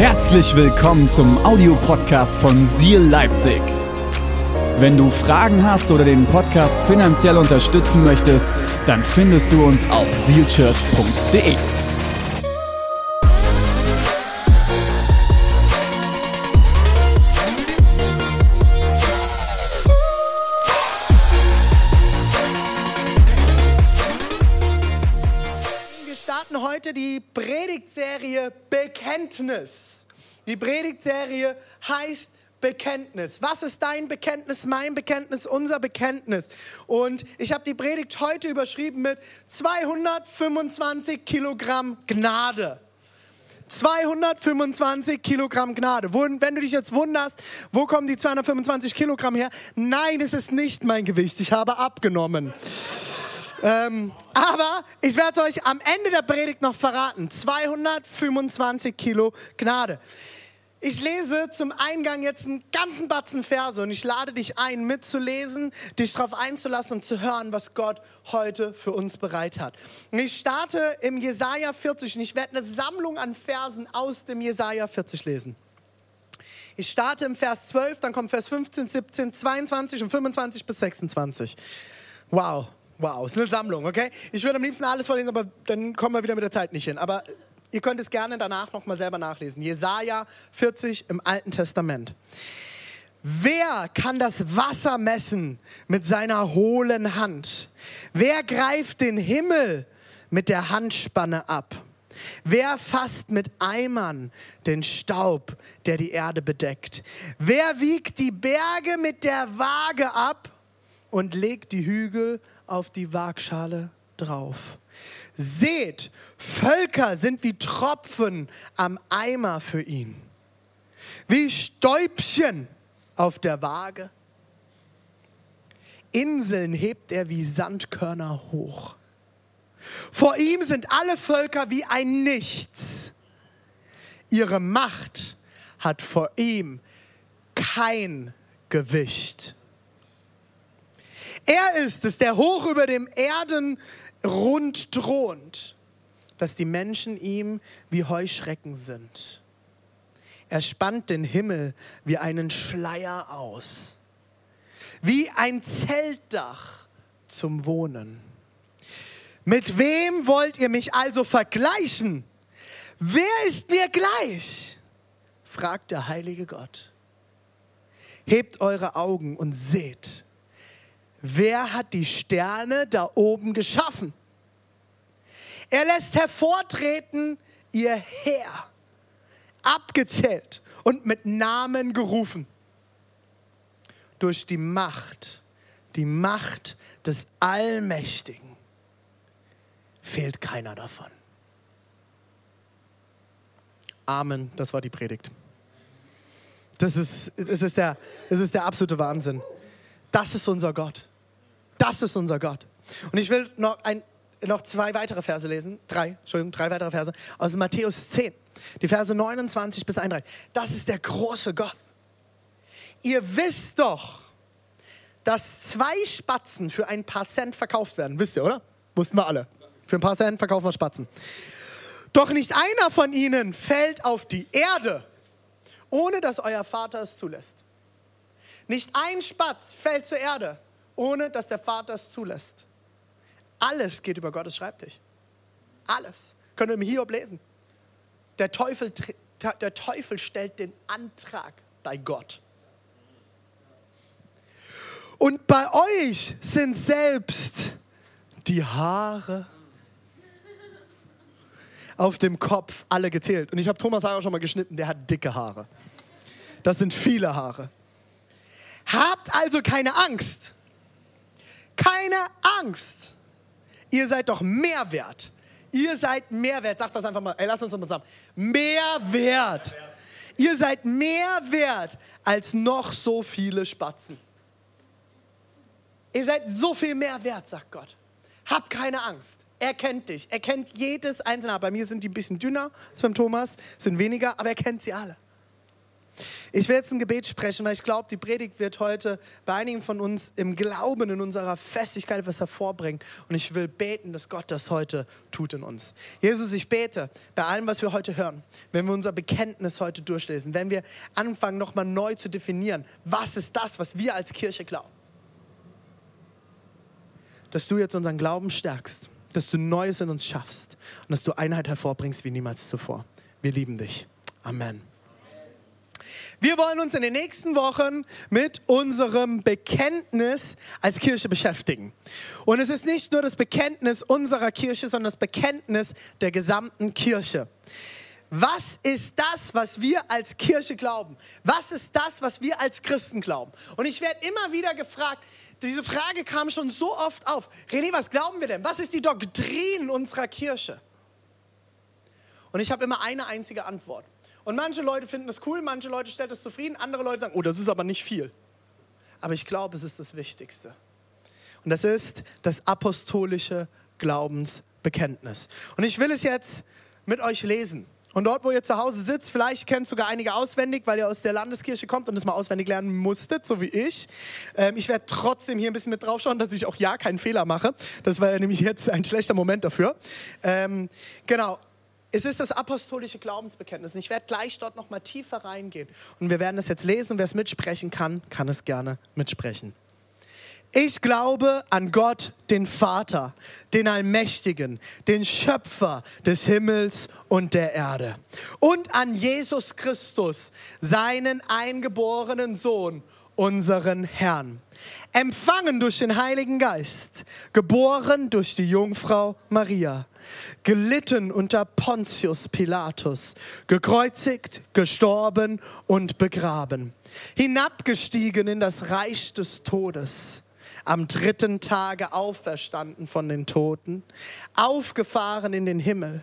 Herzlich willkommen zum Audiopodcast von Seal Leipzig. Wenn du Fragen hast oder den Podcast finanziell unterstützen möchtest, dann findest du uns auf sealchurch.de. Wir starten heute die Predigtserie Bekenntnis. Die Predigtserie heißt Bekenntnis. Was ist dein Bekenntnis, mein Bekenntnis, unser Bekenntnis? Und ich habe die Predigt heute überschrieben mit 225 Kilogramm Gnade. 225 Kilogramm Gnade. Wenn du dich jetzt wunderst, wo kommen die 225 Kilogramm her? Nein, es ist nicht mein Gewicht. Ich habe abgenommen. Ähm, aber ich werde euch am Ende der Predigt noch verraten. 225 Kilo Gnade. Ich lese zum Eingang jetzt einen ganzen Batzen Verse und ich lade dich ein, mitzulesen, dich darauf einzulassen und zu hören, was Gott heute für uns bereit hat. Und ich starte im Jesaja 40 und ich werde eine Sammlung an Versen aus dem Jesaja 40 lesen. Ich starte im Vers 12, dann kommt Vers 15, 17, 22 und 25 bis 26. Wow, wow, ist eine Sammlung, okay? Ich würde am liebsten alles vorlesen, aber dann kommen wir wieder mit der Zeit nicht hin. Aber ihr könnt es gerne danach nochmal selber nachlesen. Jesaja 40 im Alten Testament. Wer kann das Wasser messen mit seiner hohlen Hand? Wer greift den Himmel mit der Handspanne ab? Wer fasst mit Eimern den Staub, der die Erde bedeckt? Wer wiegt die Berge mit der Waage ab und legt die Hügel auf die Waagschale drauf? Seht, Völker sind wie Tropfen am Eimer für ihn, wie Stäubchen auf der Waage. Inseln hebt er wie Sandkörner hoch. Vor ihm sind alle Völker wie ein Nichts. Ihre Macht hat vor ihm kein Gewicht. Er ist es, der hoch über dem Erden rund thront, dass die Menschen ihm wie Heuschrecken sind. Er spannt den Himmel wie einen Schleier aus, wie ein Zeltdach zum Wohnen. Mit wem wollt ihr mich also vergleichen? Wer ist mir gleich? fragt der heilige Gott. Hebt eure Augen und seht, wer hat die Sterne da oben geschaffen? Er lässt hervortreten ihr Heer, abgezählt und mit Namen gerufen. Durch die Macht, die Macht des Allmächtigen fehlt keiner davon. Amen, das war die Predigt. Das ist, das ist, der, das ist der absolute Wahnsinn. Das ist unser Gott. Das ist unser Gott. Und ich will noch, ein, noch zwei weitere Verse lesen. Drei, Entschuldigung, drei weitere Verse aus Matthäus 10. Die Verse 29 bis 31. Das ist der große Gott. Ihr wisst doch, dass zwei Spatzen für ein paar Cent verkauft werden. Wisst ihr, oder? Wussten wir alle. Für ein paar Cent verkaufen wir Spatzen. Doch nicht einer von ihnen fällt auf die Erde, ohne dass euer Vater es zulässt. Nicht ein Spatz fällt zur Erde, ohne dass der Vater es zulässt. Alles geht über Gottes Schreibtisch. Alles. Könnt ihr im Hiob lesen. Der Teufel, der Teufel stellt den Antrag bei Gott. Und bei euch sind selbst die Haare auf dem Kopf alle gezählt. Und ich habe Thomas Haare schon mal geschnitten, der hat dicke Haare. Das sind viele Haare. Habt also keine Angst. Keine Angst. Ihr seid doch mehr wert. Ihr seid mehr wert. Sagt das einfach mal. Ey, lass uns das mal zusammen. Mehr wert. Ihr seid mehr wert als noch so viele Spatzen. Ihr seid so viel mehr wert, sagt Gott. Habt keine Angst. Er kennt dich. Er kennt jedes einzelne. Bei mir sind die ein bisschen dünner als beim Thomas, sind weniger, aber er kennt sie alle. Ich will jetzt ein Gebet sprechen, weil ich glaube, die Predigt wird heute bei einigen von uns im Glauben, in unserer Festigkeit etwas hervorbringen. Und ich will beten, dass Gott das heute tut in uns. Jesus, ich bete bei allem, was wir heute hören, wenn wir unser Bekenntnis heute durchlesen, wenn wir anfangen, nochmal neu zu definieren, was ist das, was wir als Kirche glauben. Dass du jetzt unseren Glauben stärkst, dass du Neues in uns schaffst und dass du Einheit hervorbringst wie niemals zuvor. Wir lieben dich. Amen. Wir wollen uns in den nächsten Wochen mit unserem Bekenntnis als Kirche beschäftigen. Und es ist nicht nur das Bekenntnis unserer Kirche, sondern das Bekenntnis der gesamten Kirche. Was ist das, was wir als Kirche glauben? Was ist das, was wir als Christen glauben? Und ich werde immer wieder gefragt, diese Frage kam schon so oft auf. René, was glauben wir denn? Was ist die Doktrin unserer Kirche? Und ich habe immer eine einzige Antwort. Und manche Leute finden es cool, manche Leute stellen es zufrieden, andere Leute sagen, oh, das ist aber nicht viel. Aber ich glaube, es ist das Wichtigste. Und das ist das apostolische Glaubensbekenntnis. Und ich will es jetzt mit euch lesen. Und dort, wo ihr zu Hause sitzt, vielleicht kennt sogar einige auswendig, weil ihr aus der Landeskirche kommt und es mal auswendig lernen musstet, so wie ich. Ähm, ich werde trotzdem hier ein bisschen mit draufschauen, dass ich auch ja keinen Fehler mache. Das war ja nämlich jetzt ein schlechter Moment dafür. Ähm, genau. Es ist das apostolische Glaubensbekenntnis. Ich werde gleich dort noch mal tiefer reingehen. Und wir werden es jetzt lesen. Wer es mitsprechen kann, kann es gerne mitsprechen. Ich glaube an Gott, den Vater, den Allmächtigen, den Schöpfer des Himmels und der Erde. Und an Jesus Christus, seinen eingeborenen Sohn, unseren Herrn. Empfangen durch den Heiligen Geist, geboren durch die Jungfrau Maria gelitten unter Pontius Pilatus, gekreuzigt, gestorben und begraben, hinabgestiegen in das Reich des Todes, am dritten Tage auferstanden von den Toten, aufgefahren in den Himmel.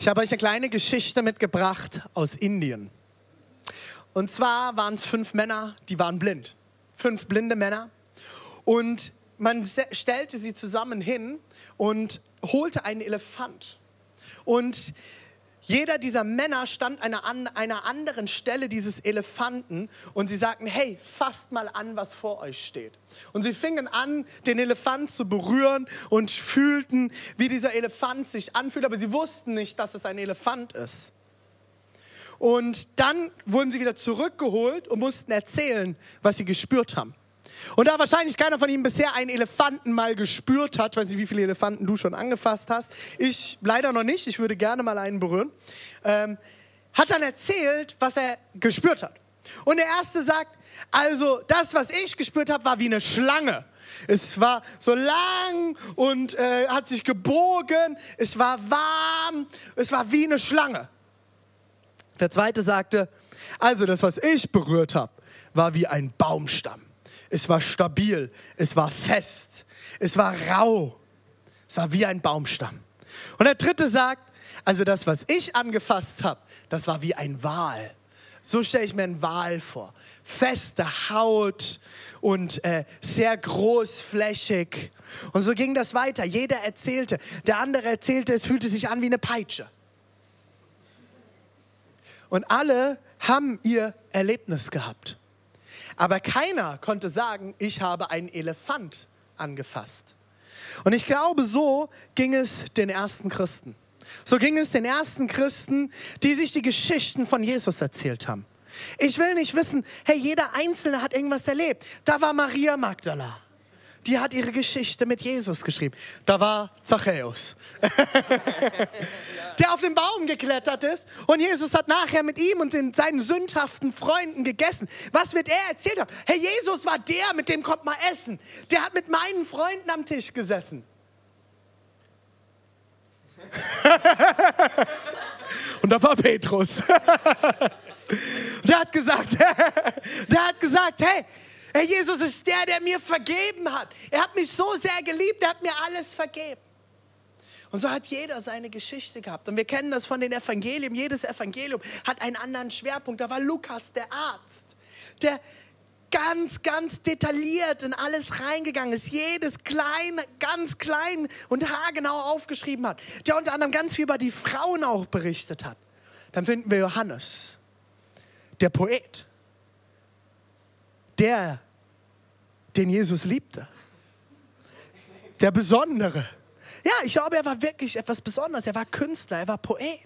Ich habe euch eine kleine Geschichte mitgebracht aus Indien. Und zwar waren es fünf Männer, die waren blind. Fünf blinde Männer. Und man stellte sie zusammen hin und holte einen Elefant. Und jeder dieser Männer stand an einer anderen Stelle dieses Elefanten und sie sagten, hey, fasst mal an, was vor euch steht. Und sie fingen an, den Elefant zu berühren und fühlten, wie dieser Elefant sich anfühlt, aber sie wussten nicht, dass es ein Elefant ist. Und dann wurden sie wieder zurückgeholt und mussten erzählen, was sie gespürt haben. Und da wahrscheinlich keiner von Ihnen bisher einen Elefanten mal gespürt hat, weiß nicht, wie viele Elefanten du schon angefasst hast, ich leider noch nicht, ich würde gerne mal einen berühren, ähm, hat dann erzählt, was er gespürt hat. Und der Erste sagt, also das, was ich gespürt habe, war wie eine Schlange. Es war so lang und äh, hat sich gebogen, es war warm, es war wie eine Schlange. Der Zweite sagte, also das, was ich berührt habe, war wie ein Baumstamm es war stabil, es war fest, es war rau, es war wie ein Baumstamm. Und der dritte sagt, also das, was ich angefasst habe, das war wie ein Wal. So stelle ich mir einen Wal vor. Feste Haut und äh, sehr großflächig. Und so ging das weiter. Jeder erzählte. Der andere erzählte, es fühlte sich an wie eine Peitsche. Und alle haben ihr Erlebnis gehabt. Aber keiner konnte sagen, ich habe einen Elefant angefasst. Und ich glaube, so ging es den ersten Christen. So ging es den ersten Christen, die sich die Geschichten von Jesus erzählt haben. Ich will nicht wissen, hey, jeder Einzelne hat irgendwas erlebt. Da war Maria Magdala die hat ihre Geschichte mit Jesus geschrieben. Da war Zachäus, der auf den Baum geklettert ist und Jesus hat nachher mit ihm und den, seinen sündhaften Freunden gegessen. Was wird er erzählt haben? Herr Jesus war der, mit dem kommt mal essen. Der hat mit meinen Freunden am Tisch gesessen. und Und da war Petrus. der hat gesagt, der hat gesagt, hey, Herr Jesus ist der, der mir vergeben hat. Er hat mich so sehr geliebt, er hat mir alles vergeben. Und so hat jeder seine Geschichte gehabt. Und wir kennen das von den Evangelien. Jedes Evangelium hat einen anderen Schwerpunkt. Da war Lukas, der Arzt, der ganz, ganz detailliert in alles reingegangen ist. Jedes klein, ganz klein und haargenau aufgeschrieben hat. Der unter anderem ganz viel über die Frauen auch berichtet hat. Dann finden wir Johannes, der Poet, der, den Jesus liebte. Der Besondere ja, ich glaube, er war wirklich etwas Besonderes. Er war Künstler, er war Poet.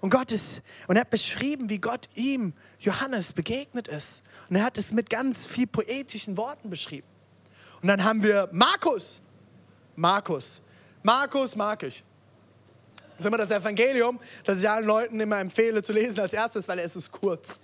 Und Gott ist, und er hat beschrieben, wie Gott ihm, Johannes, begegnet ist. Und er hat es mit ganz viel poetischen Worten beschrieben. Und dann haben wir Markus. Markus. Markus mag ich. Das ist immer das Evangelium, das ich allen Leuten immer empfehle zu lesen als erstes, weil es ist kurz.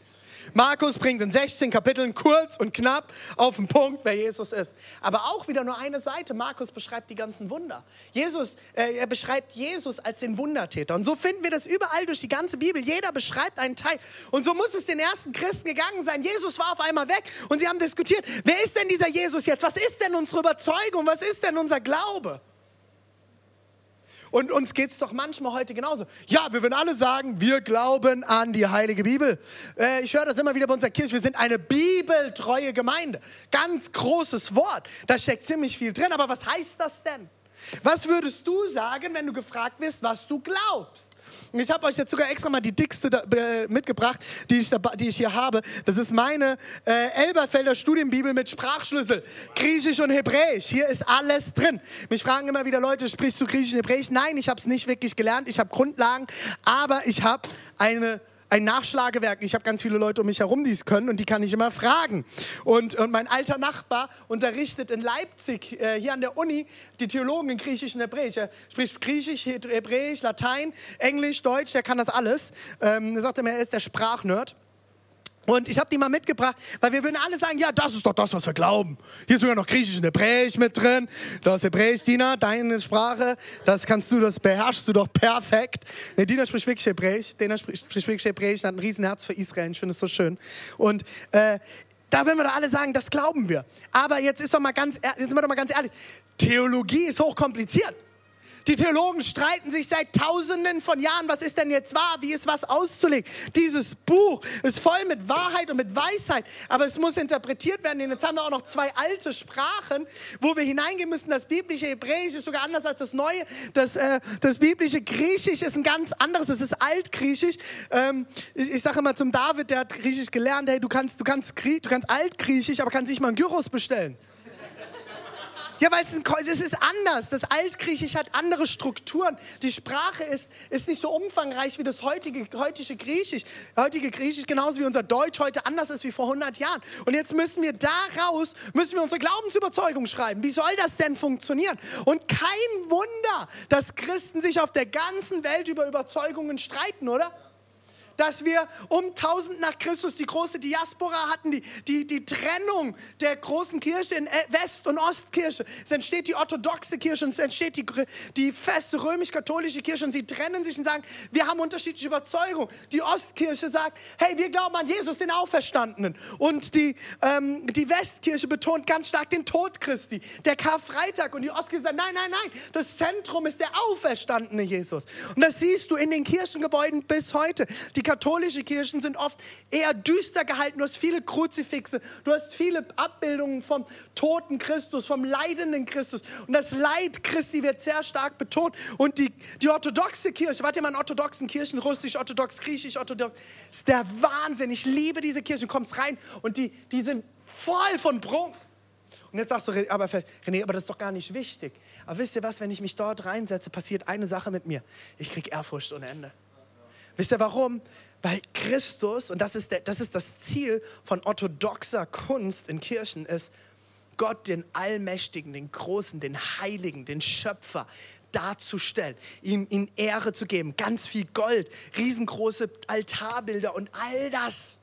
Markus bringt in 16 Kapiteln kurz und knapp auf den Punkt, wer Jesus ist. Aber auch wieder nur eine Seite. Markus beschreibt die ganzen Wunder. Jesus, äh, er beschreibt Jesus als den Wundertäter. Und so finden wir das überall durch die ganze Bibel. Jeder beschreibt einen Teil. Und so muss es den ersten Christen gegangen sein. Jesus war auf einmal weg und sie haben diskutiert, wer ist denn dieser Jesus jetzt? Was ist denn unsere Überzeugung? Was ist denn unser Glaube? Und uns geht es doch manchmal heute genauso. Ja, wir würden alle sagen, wir glauben an die Heilige Bibel. Äh, ich höre das immer wieder bei unserer Kirche. Wir sind eine bibeltreue Gemeinde. Ganz großes Wort. Da steckt ziemlich viel drin. Aber was heißt das denn? Was würdest du sagen, wenn du gefragt wirst, was du glaubst? Ich habe euch jetzt sogar extra mal die dickste da, äh, mitgebracht, die ich, da, die ich hier habe. Das ist meine äh, Elberfelder Studienbibel mit Sprachschlüssel. Griechisch und Hebräisch. Hier ist alles drin. Mich fragen immer wieder Leute, sprichst du Griechisch und Hebräisch? Nein, ich habe es nicht wirklich gelernt. Ich habe Grundlagen, aber ich habe eine ein Nachschlagewerk. Ich habe ganz viele Leute um mich herum, die es können und die kann ich immer fragen. Und, und mein alter Nachbar unterrichtet in Leipzig, äh, hier an der Uni, die Theologen in Griechisch und Hebräisch. Er spricht Griechisch, Hebräisch, Latein, Englisch, Deutsch, der kann das alles. Ähm, er sagte mir, er ist der Sprachnerd. Und ich habe die mal mitgebracht, weil wir würden alle sagen, ja, das ist doch das, was wir glauben. Hier ist sogar noch Griechisch und Hebräisch mit drin. Das Hebräisch, Dina, deine Sprache, das kannst du, das beherrschst du doch perfekt. Nee, Dina spricht wirklich Hebräisch. Dina spricht, wirklich Hebräisch, hat ein Riesenherz für Israel. Ich finde es so schön. Und äh, da würden wir doch alle sagen, das glauben wir. Aber jetzt ist doch mal ganz, jetzt sind wir doch mal ganz ehrlich. Theologie ist hochkompliziert. Die Theologen streiten sich seit Tausenden von Jahren, was ist denn jetzt wahr, wie ist was auszulegen. Dieses Buch ist voll mit Wahrheit und mit Weisheit, aber es muss interpretiert werden. Und jetzt haben wir auch noch zwei alte Sprachen, wo wir hineingehen müssen. Das biblische Hebräisch ist sogar anders als das Neue. Das, äh, das biblische Griechisch ist ein ganz anderes, es ist Altgriechisch. Ähm, ich, ich sage immer zum David, der hat Griechisch gelernt, hey, du kannst, du kannst, du kannst Altgriechisch, aber kannst nicht mal einen Gyros bestellen. Ja, weil es, ist anders. Das Altgriechisch hat andere Strukturen. Die Sprache ist, ist nicht so umfangreich wie das heutige, heutige Griechisch. Heutige Griechisch genauso wie unser Deutsch heute anders ist wie vor 100 Jahren. Und jetzt müssen wir daraus, müssen wir unsere Glaubensüberzeugung schreiben. Wie soll das denn funktionieren? Und kein Wunder, dass Christen sich auf der ganzen Welt über Überzeugungen streiten, oder? Dass wir um 1000 nach Christus die große Diaspora hatten, die, die, die Trennung der großen Kirche in West- und Ostkirche. Es entsteht die orthodoxe Kirche und es entsteht die, die feste römisch-katholische Kirche und sie trennen sich und sagen, wir haben unterschiedliche Überzeugungen. Die Ostkirche sagt, hey, wir glauben an Jesus, den Auferstandenen. Und die, ähm, die Westkirche betont ganz stark den Tod Christi, der Karfreitag. Und die Ostkirche sagt, nein, nein, nein, das Zentrum ist der auferstandene Jesus. Und das siehst du in den Kirchengebäuden bis heute. Die katholische Kirchen sind oft eher düster gehalten. Du hast viele Kruzifixe, du hast viele Abbildungen vom toten Christus, vom leidenden Christus. Und das Leid Christi wird sehr stark betont. Und die, die orthodoxe Kirche, warte mal in orthodoxen Kirchen, russisch, orthodox, griechisch, orthodox, ist der Wahnsinn. Ich liebe diese Kirchen. Du kommst rein und die, die sind voll von Prunk. Und jetzt sagst du, aber René, aber das ist doch gar nicht wichtig. Aber wisst ihr was, wenn ich mich dort reinsetze, passiert eine Sache mit mir. Ich kriege Ehrfurcht ohne Ende. Wisst ihr warum? Weil Christus, und das ist, der, das ist das Ziel von orthodoxer Kunst in Kirchen, ist, Gott, den Allmächtigen, den Großen, den Heiligen, den Schöpfer darzustellen, ihm, ihm Ehre zu geben, ganz viel Gold, riesengroße Altarbilder und all das.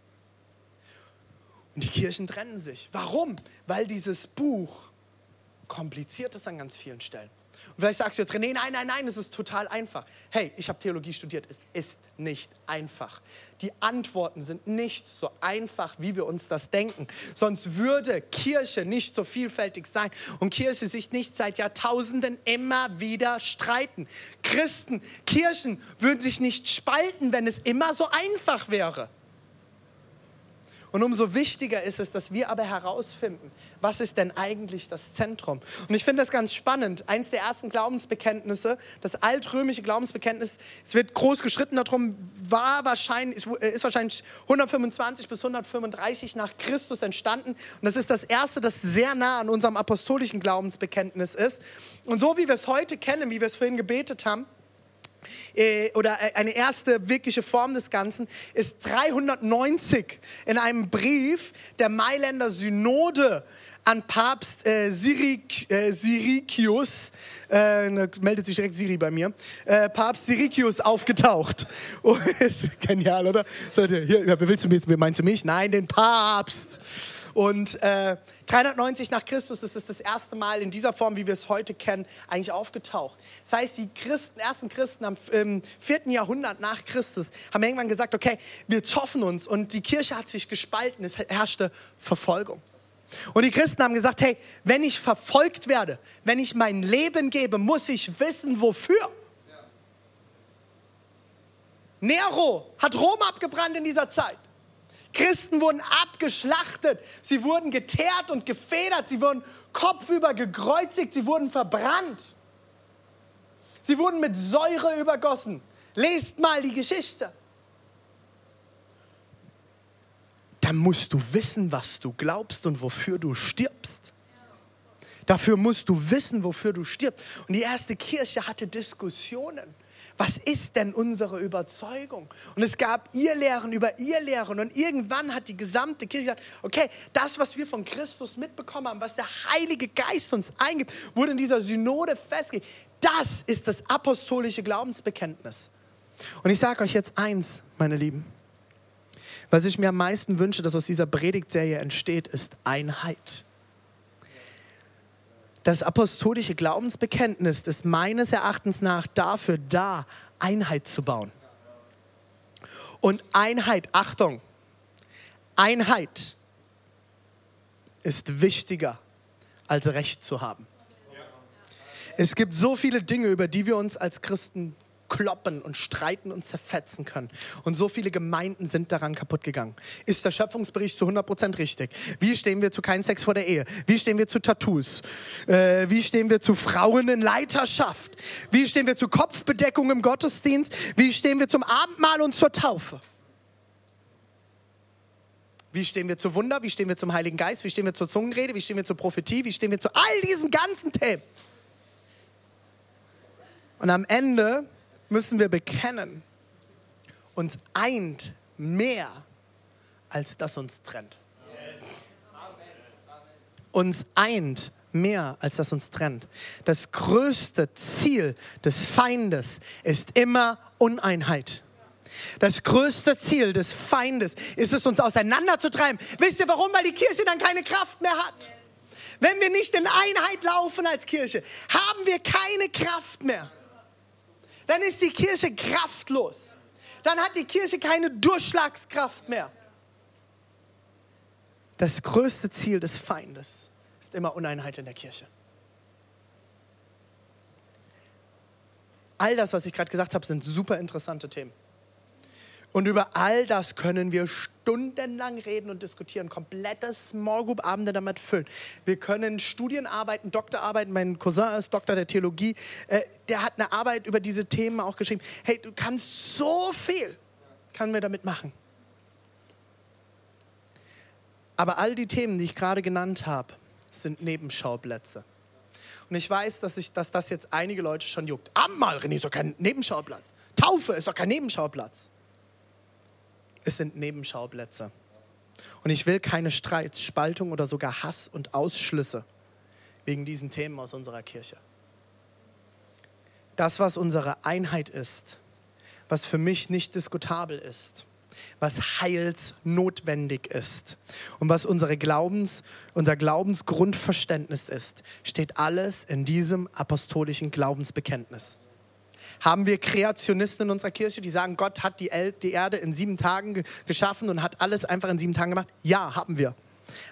Und die Kirchen trennen sich. Warum? Weil dieses Buch kompliziert ist an ganz vielen Stellen. Und vielleicht sagst du jetzt, René, nein, nein, nein, es ist total einfach. Hey, ich habe Theologie studiert, es ist nicht einfach. Die Antworten sind nicht so einfach, wie wir uns das denken. Sonst würde Kirche nicht so vielfältig sein und Kirche sich nicht seit Jahrtausenden immer wieder streiten. Christen, Kirchen würden sich nicht spalten, wenn es immer so einfach wäre. Und umso wichtiger ist es, dass wir aber herausfinden, was ist denn eigentlich das Zentrum. Und ich finde das ganz spannend. Eins der ersten Glaubensbekenntnisse, das altrömische Glaubensbekenntnis, es wird groß geschritten darum, war wahrscheinlich, ist wahrscheinlich 125 bis 135 nach Christus entstanden. Und das ist das erste, das sehr nah an unserem apostolischen Glaubensbekenntnis ist. Und so wie wir es heute kennen, wie wir es vorhin gebetet haben, äh, oder äh, eine erste wirkliche Form des Ganzen ist 390 in einem Brief der Mailänder Synode an Papst äh, Sirik, äh, Sirikius, äh, meldet sich direkt Siri bei mir, äh, Papst Sirikius aufgetaucht. Oh, ist genial, oder? Hier, willst du mich, meinst du mich? Nein, den Papst. Und äh, 390 nach Christus ist es das erste Mal in dieser Form, wie wir es heute kennen, eigentlich aufgetaucht. Das heißt, die Christen, ersten Christen am, im vierten Jahrhundert nach Christus haben irgendwann gesagt, okay, wir zoffen uns und die Kirche hat sich gespalten, es herrschte Verfolgung. Und die Christen haben gesagt, hey, wenn ich verfolgt werde, wenn ich mein Leben gebe, muss ich wissen, wofür. Nero hat Rom abgebrannt in dieser Zeit. Christen wurden abgeschlachtet, sie wurden geteert und gefedert, sie wurden kopfüber gekreuzigt, sie wurden verbrannt. Sie wurden mit Säure übergossen. Lest mal die Geschichte. Dann musst du wissen, was du glaubst und wofür du stirbst. Dafür musst du wissen, wofür du stirbst. Und die erste Kirche hatte Diskussionen was ist denn unsere Überzeugung? Und es gab ihr Lehren über ihr Lehren. Und irgendwann hat die gesamte Kirche gesagt, okay, das, was wir von Christus mitbekommen haben, was der Heilige Geist uns eingibt, wurde in dieser Synode festgelegt. Das ist das apostolische Glaubensbekenntnis. Und ich sage euch jetzt eins, meine Lieben. Was ich mir am meisten wünsche, dass aus dieser Predigtserie entsteht, ist Einheit. Das apostolische Glaubensbekenntnis ist meines Erachtens nach dafür da, Einheit zu bauen. Und Einheit, Achtung, Einheit ist wichtiger als Recht zu haben. Es gibt so viele Dinge, über die wir uns als Christen kloppen und streiten und zerfetzen können. Und so viele Gemeinden sind daran kaputt gegangen. Ist der Schöpfungsbericht zu 100% richtig? Wie stehen wir zu keinem Sex vor der Ehe? Wie stehen wir zu Tattoos? Äh, wie stehen wir zu Frauen in Leiterschaft? Wie stehen wir zu Kopfbedeckung im Gottesdienst? Wie stehen wir zum Abendmahl und zur Taufe? Wie stehen wir zu Wunder? Wie stehen wir zum Heiligen Geist? Wie stehen wir zur Zungenrede? Wie stehen wir zur Prophetie? Wie stehen wir zu all diesen ganzen Themen? Und am Ende müssen wir bekennen, uns eint mehr, als das uns trennt. Uns eint mehr, als das uns trennt. Das größte Ziel des Feindes ist immer Uneinheit. Das größte Ziel des Feindes ist es, uns auseinanderzutreiben. Wisst ihr warum? Weil die Kirche dann keine Kraft mehr hat. Wenn wir nicht in Einheit laufen als Kirche, haben wir keine Kraft mehr dann ist die Kirche kraftlos. Dann hat die Kirche keine Durchschlagskraft mehr. Das größte Ziel des Feindes ist immer Uneinheit in der Kirche. All das, was ich gerade gesagt habe, sind super interessante Themen. Und über all das können wir stundenlang reden und diskutieren, komplette Small Group Abende damit füllen. Wir können Studienarbeiten, Doktorarbeiten, mein Cousin ist Doktor der Theologie, äh, der hat eine Arbeit über diese Themen auch geschrieben. Hey, du kannst so viel, können wir damit machen. Aber all die Themen, die ich gerade genannt habe, sind Nebenschauplätze. Und ich weiß, dass, ich, dass das jetzt einige Leute schon juckt. Ammal, René, ist doch kein Nebenschauplatz. Taufe ist doch kein Nebenschauplatz es sind Nebenschauplätze. Und ich will keine Streits, Spaltung oder sogar Hass und Ausschlüsse wegen diesen Themen aus unserer Kirche. Das, was unsere Einheit ist, was für mich nicht diskutabel ist, was heilsnotwendig ist und was unsere Glaubens, unser Glaubensgrundverständnis ist, steht alles in diesem apostolischen Glaubensbekenntnis. Haben wir Kreationisten in unserer Kirche, die sagen, Gott hat die, El die Erde in sieben Tagen geschaffen und hat alles einfach in sieben Tagen gemacht? Ja, haben wir.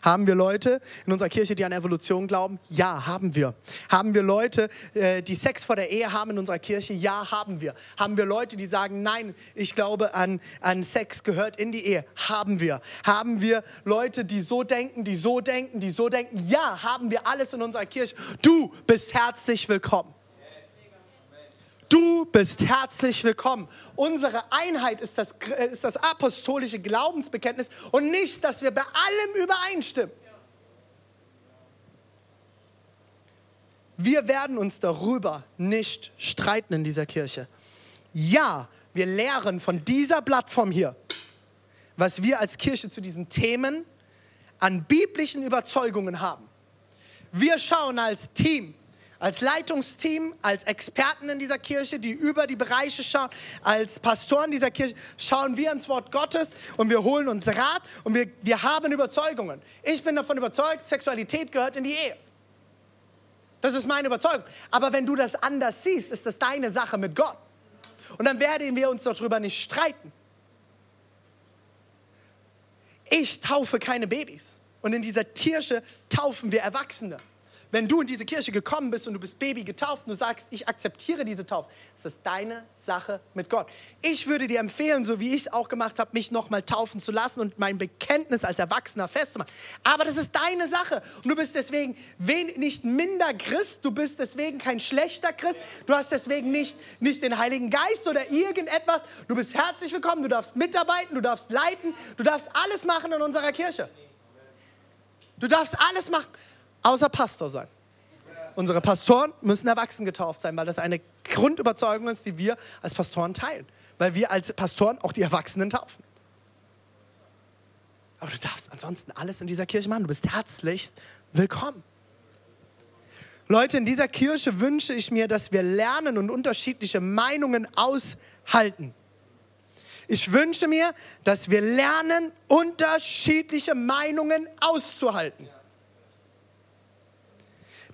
Haben wir Leute in unserer Kirche, die an Evolution glauben? Ja, haben wir. Haben wir Leute, äh, die Sex vor der Ehe haben in unserer Kirche? Ja, haben wir. Haben wir Leute, die sagen, nein, ich glaube an, an Sex gehört in die Ehe? Haben wir. Haben wir Leute, die so denken, die so denken, die so denken? Ja, haben wir alles in unserer Kirche. Du bist herzlich willkommen. Du bist herzlich willkommen. Unsere Einheit ist das, ist das apostolische Glaubensbekenntnis und nicht, dass wir bei allem übereinstimmen. Wir werden uns darüber nicht streiten in dieser Kirche. Ja, wir lehren von dieser Plattform hier, was wir als Kirche zu diesen Themen an biblischen Überzeugungen haben. Wir schauen als Team als Leitungsteam, als Experten in dieser Kirche, die über die Bereiche schauen, als Pastoren dieser Kirche, schauen wir ins Wort Gottes und wir holen uns Rat und wir, wir haben Überzeugungen. Ich bin davon überzeugt, Sexualität gehört in die Ehe. Das ist meine Überzeugung. Aber wenn du das anders siehst, ist das deine Sache mit Gott. Und dann werden wir uns darüber nicht streiten. Ich taufe keine Babys. Und in dieser Kirche taufen wir Erwachsene. Wenn du in diese Kirche gekommen bist und du bist Baby getauft und du sagst, ich akzeptiere diese Taufe, ist das deine Sache mit Gott. Ich würde dir empfehlen, so wie ich es auch gemacht habe, mich nochmal taufen zu lassen und mein Bekenntnis als Erwachsener festzumachen. Aber das ist deine Sache und du bist deswegen nicht minder Christ, du bist deswegen kein schlechter Christ, du hast deswegen nicht, nicht den Heiligen Geist oder irgendetwas. Du bist herzlich willkommen, du darfst mitarbeiten, du darfst leiten, du darfst alles machen in unserer Kirche. Du darfst alles machen außer Pastor sein. Unsere Pastoren müssen erwachsen getauft sein, weil das eine Grundüberzeugung ist, die wir als Pastoren teilen. Weil wir als Pastoren auch die Erwachsenen taufen. Aber du darfst ansonsten alles in dieser Kirche machen. Du bist herzlichst willkommen. Leute, in dieser Kirche wünsche ich mir, dass wir lernen und unterschiedliche Meinungen aushalten. Ich wünsche mir, dass wir lernen, unterschiedliche Meinungen auszuhalten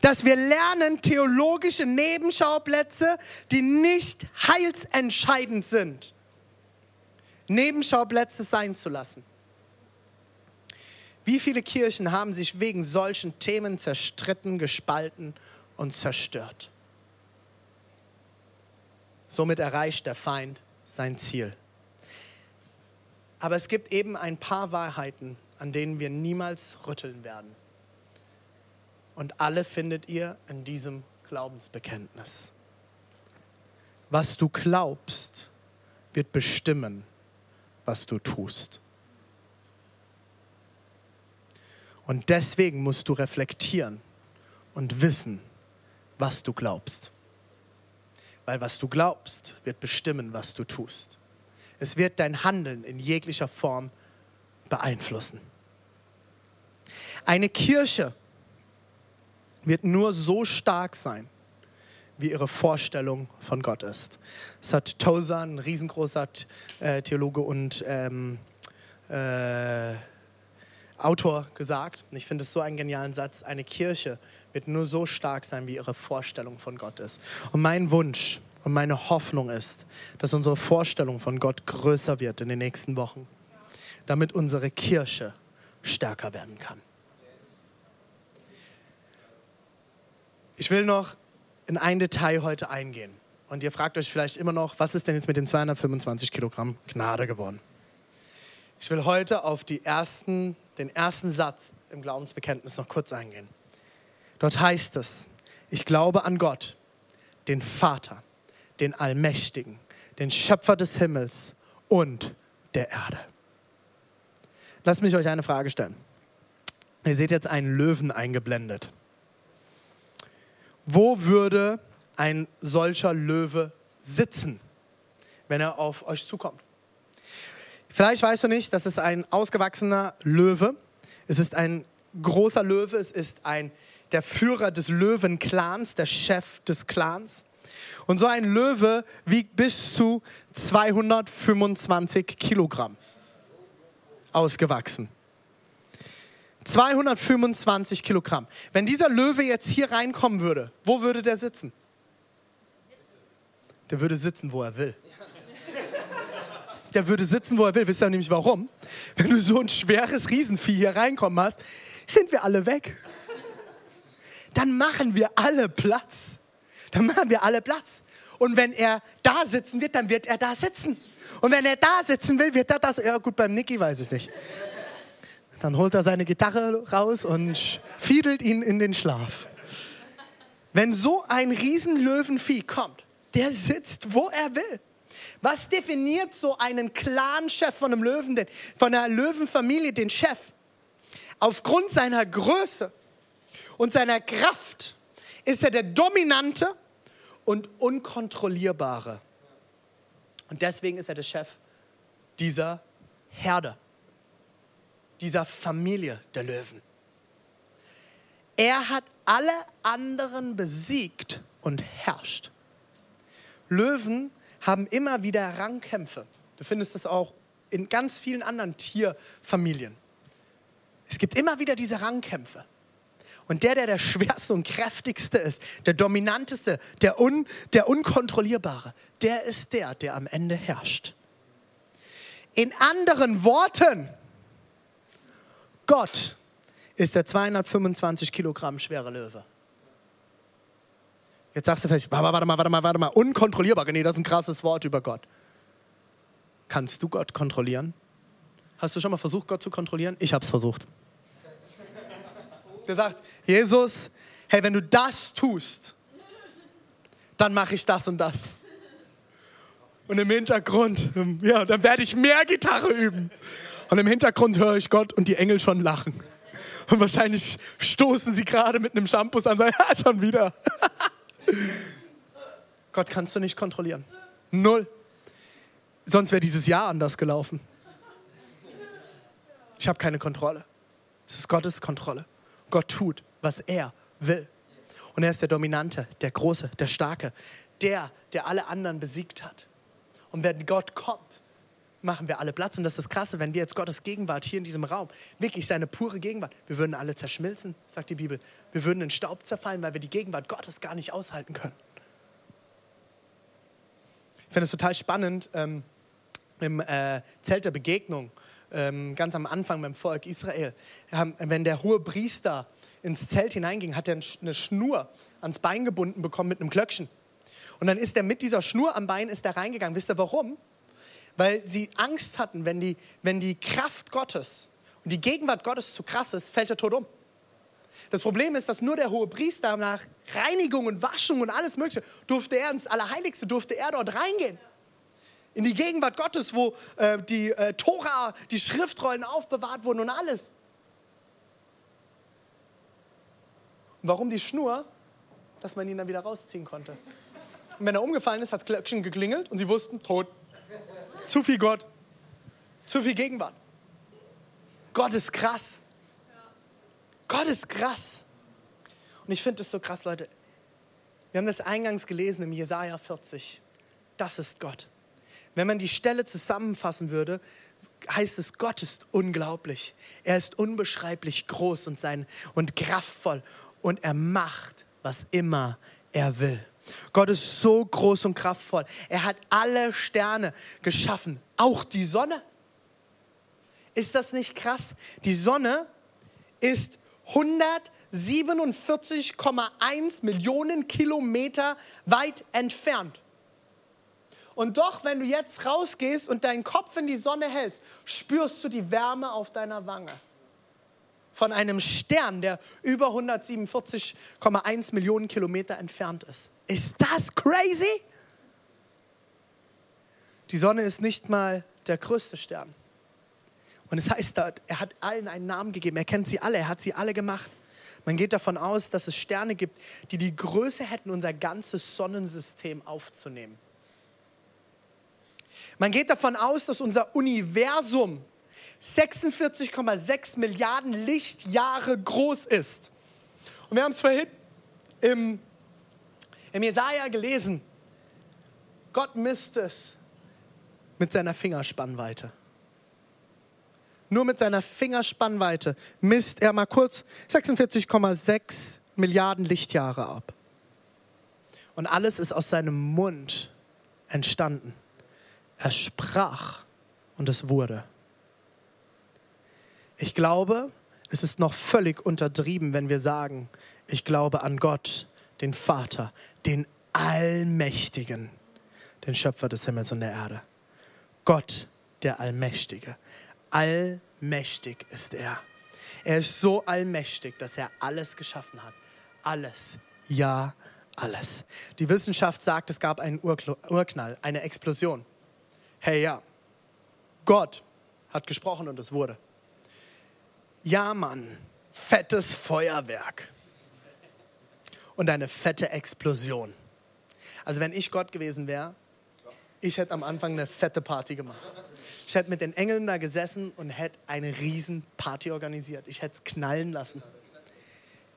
dass wir lernen, theologische Nebenschauplätze, die nicht heilsentscheidend sind, Nebenschauplätze sein zu lassen. Wie viele Kirchen haben sich wegen solchen Themen zerstritten, gespalten und zerstört? Somit erreicht der Feind sein Ziel. Aber es gibt eben ein paar Wahrheiten, an denen wir niemals rütteln werden. Und alle findet ihr in diesem Glaubensbekenntnis. Was du glaubst, wird bestimmen, was du tust. Und deswegen musst du reflektieren und wissen, was du glaubst. Weil was du glaubst, wird bestimmen, was du tust. Es wird dein Handeln in jeglicher Form beeinflussen. Eine Kirche wird nur so stark sein, wie ihre Vorstellung von Gott ist. Das hat Tozer, ein riesengroßer äh, Theologe und ähm, äh, Autor, gesagt. Ich finde es so einen genialen Satz. Eine Kirche wird nur so stark sein, wie ihre Vorstellung von Gott ist. Und mein Wunsch und meine Hoffnung ist, dass unsere Vorstellung von Gott größer wird in den nächsten Wochen, damit unsere Kirche stärker werden kann. Ich will noch in ein Detail heute eingehen. Und ihr fragt euch vielleicht immer noch, was ist denn jetzt mit den 225 Kilogramm Gnade geworden? Ich will heute auf die ersten, den ersten Satz im Glaubensbekenntnis noch kurz eingehen. Dort heißt es, ich glaube an Gott, den Vater, den Allmächtigen, den Schöpfer des Himmels und der Erde. Lasst mich euch eine Frage stellen. Ihr seht jetzt einen Löwen eingeblendet. Wo würde ein solcher Löwe sitzen, wenn er auf euch zukommt? Vielleicht weißt du nicht, das ist ein ausgewachsener Löwe. Es ist ein großer Löwe. Es ist ein, der Führer des Löwenclans, der Chef des Clans. Und so ein Löwe wiegt bis zu 225 Kilogramm. ausgewachsen. 225 Kilogramm. Wenn dieser Löwe jetzt hier reinkommen würde, wo würde der sitzen? Der würde sitzen, wo er will. Der würde sitzen, wo er will. Wisst ihr nämlich warum? Wenn du so ein schweres Riesenvieh hier reinkommen hast, sind wir alle weg. Dann machen wir alle Platz. Dann machen wir alle Platz. Und wenn er da sitzen wird, dann wird er da sitzen. Und wenn er da sitzen will, wird er das. Ja, gut, beim Niki weiß ich nicht. Dann holt er seine Gitarre raus und fiedelt ihn in den Schlaf. Wenn so ein Riesenlöwenvieh kommt, der sitzt, wo er will. Was definiert so einen Clan-Chef von einem Löwen, denn, von einer Löwenfamilie, den Chef? Aufgrund seiner Größe und seiner Kraft ist er der dominante und unkontrollierbare. Und deswegen ist er der Chef dieser Herde dieser Familie der Löwen. Er hat alle anderen besiegt und herrscht. Löwen haben immer wieder Rangkämpfe. Du findest das auch in ganz vielen anderen Tierfamilien. Es gibt immer wieder diese Rangkämpfe. Und der, der der schwerste und kräftigste ist, der dominanteste, der, un, der unkontrollierbare, der ist der, der am Ende herrscht. In anderen Worten, Gott ist der 225 Kilogramm schwere Löwe. Jetzt sagst du vielleicht, warte mal, warte mal, warte mal, unkontrollierbar. Nee, das ist ein krasses Wort über Gott. Kannst du Gott kontrollieren? Hast du schon mal versucht, Gott zu kontrollieren? Ich habe es versucht. Gesagt, Jesus, hey, wenn du das tust, dann mache ich das und das. Und im Hintergrund, ja, dann werde ich mehr Gitarre üben. Und im Hintergrund höre ich Gott und die Engel schon lachen. Und wahrscheinlich stoßen sie gerade mit einem Shampoo an sagen, ja, schon wieder. Gott kannst du nicht kontrollieren. Null. Sonst wäre dieses Jahr anders gelaufen. Ich habe keine Kontrolle. Es ist Gottes Kontrolle. Gott tut, was er will. Und er ist der Dominante, der Große, der Starke, der, der alle anderen besiegt hat. Und wenn Gott kommt, machen wir alle Platz. Und das ist das Krasse, wenn wir jetzt Gottes Gegenwart hier in diesem Raum, wirklich seine pure Gegenwart, wir würden alle zerschmilzen, sagt die Bibel. Wir würden in Staub zerfallen, weil wir die Gegenwart Gottes gar nicht aushalten können. Ich finde es total spannend, ähm, im äh, Zelt der Begegnung, ähm, ganz am Anfang beim Volk Israel, haben, wenn der hohe Priester ins Zelt hineinging, hat er eine Schnur ans Bein gebunden bekommen mit einem Glöckchen. Und dann ist er mit dieser Schnur am Bein ist er reingegangen. Wisst ihr warum? Weil sie Angst hatten, wenn die, wenn die Kraft Gottes und die Gegenwart Gottes zu krass ist, fällt der Tod um. Das Problem ist, dass nur der hohe Priester nach Reinigung und Waschung und alles Mögliche durfte er ins Allerheiligste, durfte er dort reingehen. In die Gegenwart Gottes, wo äh, die äh, Tora, die Schriftrollen aufbewahrt wurden und alles. Und warum die Schnur? Dass man ihn dann wieder rausziehen konnte. Und wenn er umgefallen ist, hat Glöckchen geklingelt und sie wussten, tot. Zu viel Gott. Zu viel Gegenwart. Gott ist krass. Gott ist krass. Und ich finde es so krass, Leute. Wir haben das eingangs gelesen im Jesaja 40. Das ist Gott. Wenn man die Stelle zusammenfassen würde, heißt es, Gott ist unglaublich. Er ist unbeschreiblich groß und, sein, und kraftvoll. Und er macht, was immer er will. Gott ist so groß und kraftvoll. Er hat alle Sterne geschaffen, auch die Sonne. Ist das nicht krass? Die Sonne ist 147,1 Millionen Kilometer weit entfernt. Und doch, wenn du jetzt rausgehst und deinen Kopf in die Sonne hältst, spürst du die Wärme auf deiner Wange von einem Stern, der über 147,1 Millionen Kilometer entfernt ist. Ist das crazy? Die Sonne ist nicht mal der größte Stern. Und es heißt, er hat allen einen Namen gegeben. Er kennt sie alle, er hat sie alle gemacht. Man geht davon aus, dass es Sterne gibt, die die Größe hätten, unser ganzes Sonnensystem aufzunehmen. Man geht davon aus, dass unser Universum 46,6 Milliarden Lichtjahre groß ist. Und wir haben es vorhin im, im Jesaja gelesen. Gott misst es mit seiner Fingerspannweite. Nur mit seiner Fingerspannweite misst er mal kurz 46,6 Milliarden Lichtjahre ab. Und alles ist aus seinem Mund entstanden. Er sprach und es wurde. Ich glaube, es ist noch völlig untertrieben, wenn wir sagen, ich glaube an Gott, den Vater, den Allmächtigen, den Schöpfer des Himmels und der Erde. Gott, der Allmächtige. Allmächtig ist er. Er ist so allmächtig, dass er alles geschaffen hat. Alles. Ja, alles. Die Wissenschaft sagt, es gab einen Urknall, eine Explosion. Hey, ja. Gott hat gesprochen und es wurde. Ja, Mann. Fettes Feuerwerk. Und eine fette Explosion. Also wenn ich Gott gewesen wäre, ich hätte am Anfang eine fette Party gemacht. Ich hätte mit den Engeln da gesessen und hätte eine riesen Party organisiert. Ich hätte es knallen lassen.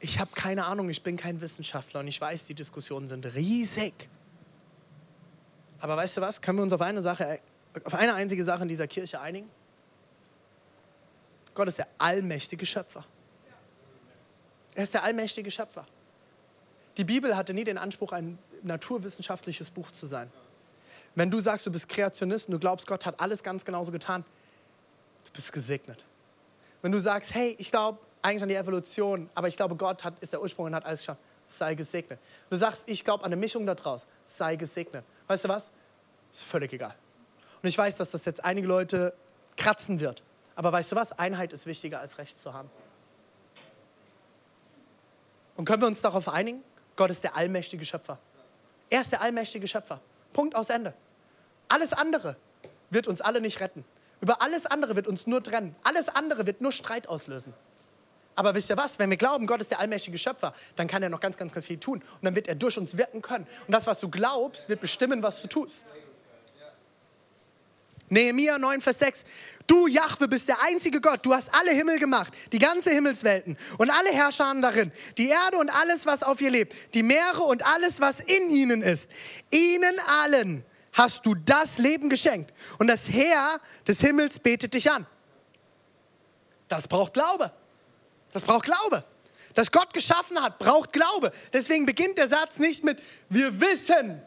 Ich habe keine Ahnung, ich bin kein Wissenschaftler und ich weiß, die Diskussionen sind riesig. Aber weißt du was? Können wir uns auf eine Sache, auf eine einzige Sache in dieser Kirche einigen? Gott ist der allmächtige Schöpfer. Er ist der allmächtige Schöpfer. Die Bibel hatte nie den Anspruch, ein naturwissenschaftliches Buch zu sein. Wenn du sagst, du bist Kreationist und du glaubst, Gott hat alles ganz genauso getan, du bist gesegnet. Wenn du sagst, hey, ich glaube eigentlich an die Evolution, aber ich glaube, Gott hat, ist der Ursprung und hat alles geschafft, sei gesegnet. Du sagst, ich glaube an eine Mischung daraus, sei gesegnet. Weißt du was? Ist völlig egal. Und ich weiß, dass das jetzt einige Leute kratzen wird. Aber weißt du was? Einheit ist wichtiger als Recht zu haben. Und können wir uns darauf einigen? Gott ist der allmächtige Schöpfer. Er ist der allmächtige Schöpfer. Punkt aus Ende. Alles andere wird uns alle nicht retten. Über alles andere wird uns nur trennen. Alles andere wird nur Streit auslösen. Aber wisst ihr was? Wenn wir glauben, Gott ist der allmächtige Schöpfer, dann kann er noch ganz, ganz, ganz viel tun. Und dann wird er durch uns wirken können. Und das, was du glaubst, wird bestimmen, was du tust. Nehemiah 9, Vers 6. Du, Jahwe, bist der einzige Gott. Du hast alle Himmel gemacht, die ganze Himmelswelten und alle Herrscher darin, die Erde und alles, was auf ihr lebt, die Meere und alles, was in ihnen ist. Ihnen allen hast du das Leben geschenkt. Und das Heer des Himmels betet dich an. Das braucht Glaube. Das braucht Glaube. Das Gott geschaffen hat, braucht Glaube. Deswegen beginnt der Satz nicht mit wir wissen,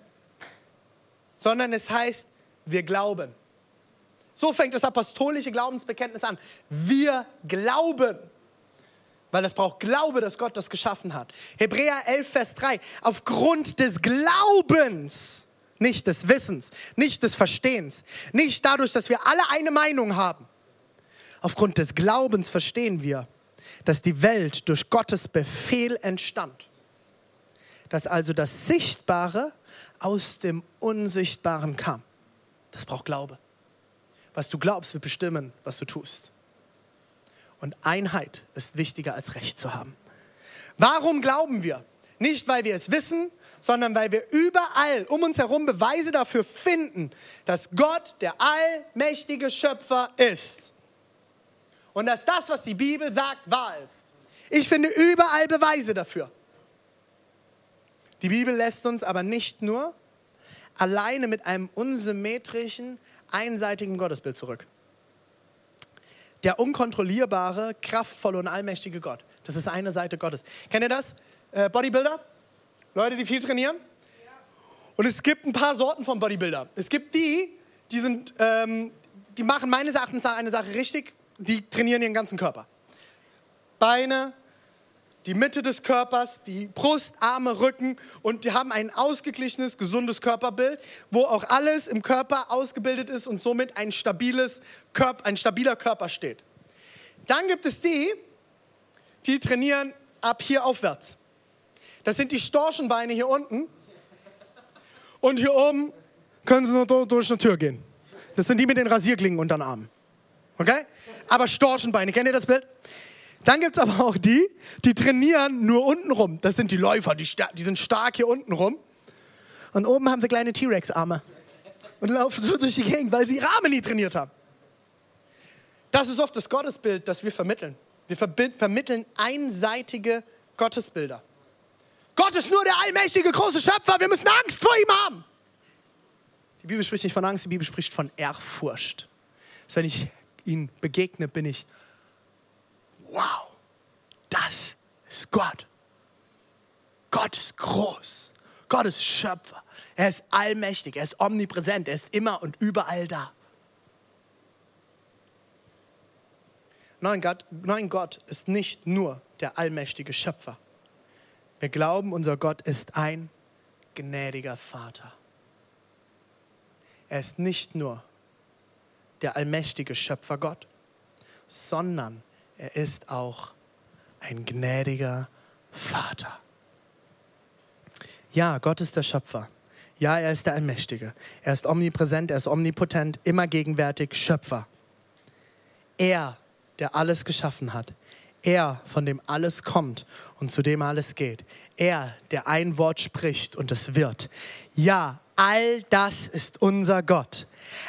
sondern es heißt wir glauben. So fängt das apostolische Glaubensbekenntnis an. Wir glauben. Weil es braucht Glaube, dass Gott das geschaffen hat. Hebräer 11, Vers 3. Aufgrund des Glaubens, nicht des Wissens, nicht des Verstehens, nicht dadurch, dass wir alle eine Meinung haben. Aufgrund des Glaubens verstehen wir, dass die Welt durch Gottes Befehl entstand. Dass also das Sichtbare aus dem Unsichtbaren kam. Das braucht Glaube. Was du glaubst, wird bestimmen, was du tust. Und Einheit ist wichtiger als Recht zu haben. Warum glauben wir? Nicht, weil wir es wissen, sondern weil wir überall um uns herum Beweise dafür finden, dass Gott der allmächtige Schöpfer ist. Und dass das, was die Bibel sagt, wahr ist. Ich finde überall Beweise dafür. Die Bibel lässt uns aber nicht nur alleine mit einem unsymmetrischen, einseitigen Gottesbild zurück. Der unkontrollierbare, kraftvolle und allmächtige Gott. Das ist eine Seite Gottes. Kennt ihr das? Äh, Bodybuilder? Leute, die viel trainieren? Und es gibt ein paar Sorten von Bodybuilder. Es gibt die, die sind, ähm, die machen meines Erachtens eine Sache richtig, die trainieren ihren ganzen Körper. Beine, die Mitte des Körpers, die Brust, Arme, Rücken und die haben ein ausgeglichenes, gesundes Körperbild, wo auch alles im Körper ausgebildet ist und somit ein, stabiles Körper, ein stabiler Körper steht. Dann gibt es die, die trainieren ab hier aufwärts. Das sind die Storchenbeine hier unten und hier oben können sie nur durch eine Tür gehen. Das sind die mit den Rasierklingen unter den Armen. Okay? Aber Storchenbeine, kennt ihr das Bild? Dann gibt es aber auch die, die trainieren nur unten rum. Das sind die Läufer, die, die sind stark hier unten rum. Und oben haben sie kleine T-Rex-Arme. Und laufen so durch die Gegend, weil sie ihre Arme nie trainiert haben. Das ist oft das Gottesbild, das wir vermitteln. Wir vermitteln einseitige Gottesbilder. Gott ist nur der allmächtige große Schöpfer, wir müssen Angst vor ihm haben. Die Bibel spricht nicht von Angst, die Bibel spricht von Ehrfurcht. Das ist, wenn ich ihm begegne, bin ich, wow, das ist Gott. Gott ist groß. Gott ist Schöpfer. Er ist allmächtig. Er ist omnipräsent. Er ist immer und überall da. Nein Gott, nein, Gott ist nicht nur der allmächtige Schöpfer. Wir glauben, unser Gott ist ein gnädiger Vater. Er ist nicht nur der allmächtige Schöpfergott, sondern er ist auch ein gnädiger Vater. Ja, Gott ist der Schöpfer. Ja, er ist der Allmächtige. Er ist omnipräsent, er ist omnipotent, immer gegenwärtig, Schöpfer. Er, der alles geschaffen hat. Er, von dem alles kommt und zu dem alles geht. Er, der ein Wort spricht und es wird. Ja, all das ist unser Gott.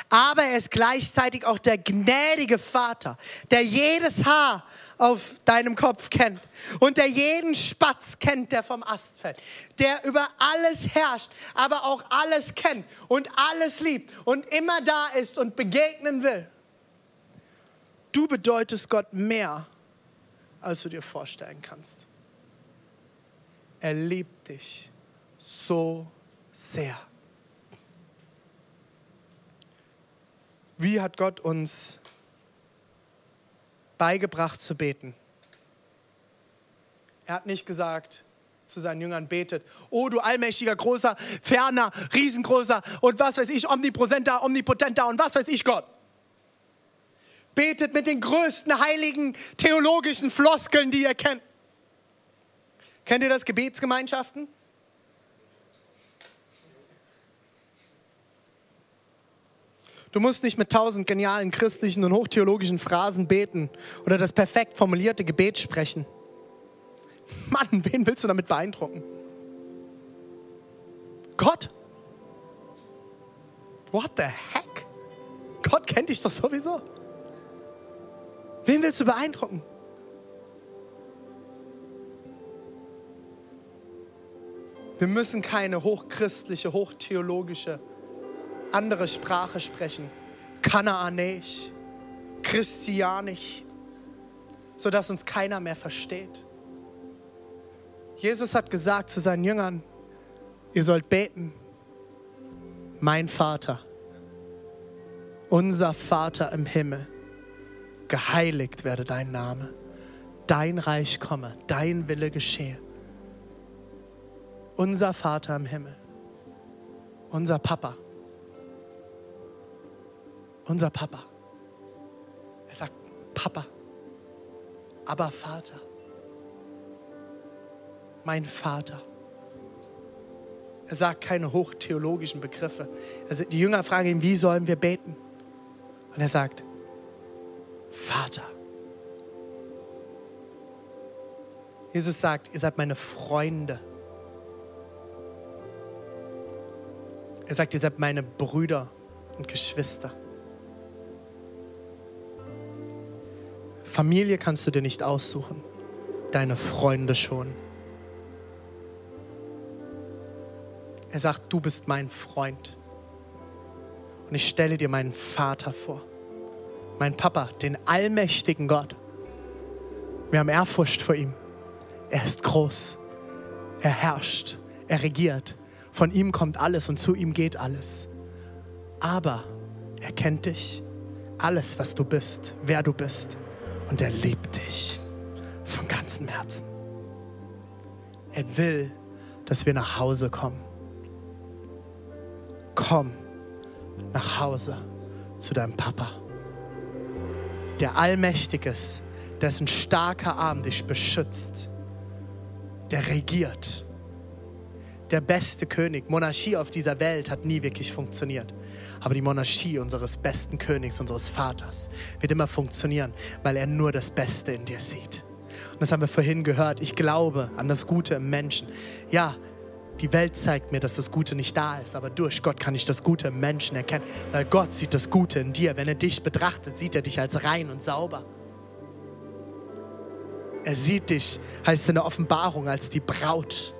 Aber er ist gleichzeitig auch der gnädige Vater, der jedes Haar auf deinem Kopf kennt und der jeden Spatz kennt, der vom Ast fällt, der über alles herrscht, aber auch alles kennt und alles liebt und immer da ist und begegnen will. Du bedeutest Gott mehr, als du dir vorstellen kannst. Er liebt dich so sehr. Wie hat Gott uns beigebracht zu beten? Er hat nicht gesagt zu seinen Jüngern, betet, oh du allmächtiger, großer, ferner, riesengroßer und was weiß ich, omnipräsenter, omnipotenter und was weiß ich Gott. Betet mit den größten heiligen theologischen Floskeln, die ihr kennt. Kennt ihr das Gebetsgemeinschaften? Du musst nicht mit tausend genialen christlichen und hochtheologischen Phrasen beten oder das perfekt formulierte Gebet sprechen. Mann, wen willst du damit beeindrucken? Gott? What the heck? Gott kennt dich doch sowieso. Wen willst du beeindrucken? Wir müssen keine hochchristliche, hochtheologische andere Sprache sprechen. Kanaanisch, Christianisch, sodass uns keiner mehr versteht. Jesus hat gesagt zu seinen Jüngern, ihr sollt beten, mein Vater, unser Vater im Himmel, geheiligt werde dein Name, dein Reich komme, dein Wille geschehe unser Vater im Himmel, unser Papa, unser Papa. Er sagt Papa, aber Vater, mein Vater. Er sagt keine hochtheologischen Begriffe. Also die Jünger fragen ihn, wie sollen wir beten? Und er sagt, Vater. Jesus sagt, ihr seid meine Freunde. Er sagt, ihr seid meine Brüder und Geschwister. Familie kannst du dir nicht aussuchen, deine Freunde schon. Er sagt, du bist mein Freund. Und ich stelle dir meinen Vater vor, mein Papa, den allmächtigen Gott. Wir haben Ehrfurcht vor ihm. Er ist groß. Er herrscht. Er regiert. Von ihm kommt alles und zu ihm geht alles. Aber er kennt dich, alles, was du bist, wer du bist. Und er liebt dich von ganzem Herzen. Er will, dass wir nach Hause kommen. Komm nach Hause zu deinem Papa, der allmächtig ist, dessen starker Arm dich beschützt, der regiert der beste König. Monarchie auf dieser Welt hat nie wirklich funktioniert. Aber die Monarchie unseres besten Königs, unseres Vaters, wird immer funktionieren, weil er nur das Beste in dir sieht. Und das haben wir vorhin gehört. Ich glaube an das Gute im Menschen. Ja, die Welt zeigt mir, dass das Gute nicht da ist, aber durch Gott kann ich das Gute im Menschen erkennen, weil Gott sieht das Gute in dir. Wenn er dich betrachtet, sieht er dich als rein und sauber. Er sieht dich, heißt in der Offenbarung, als die Braut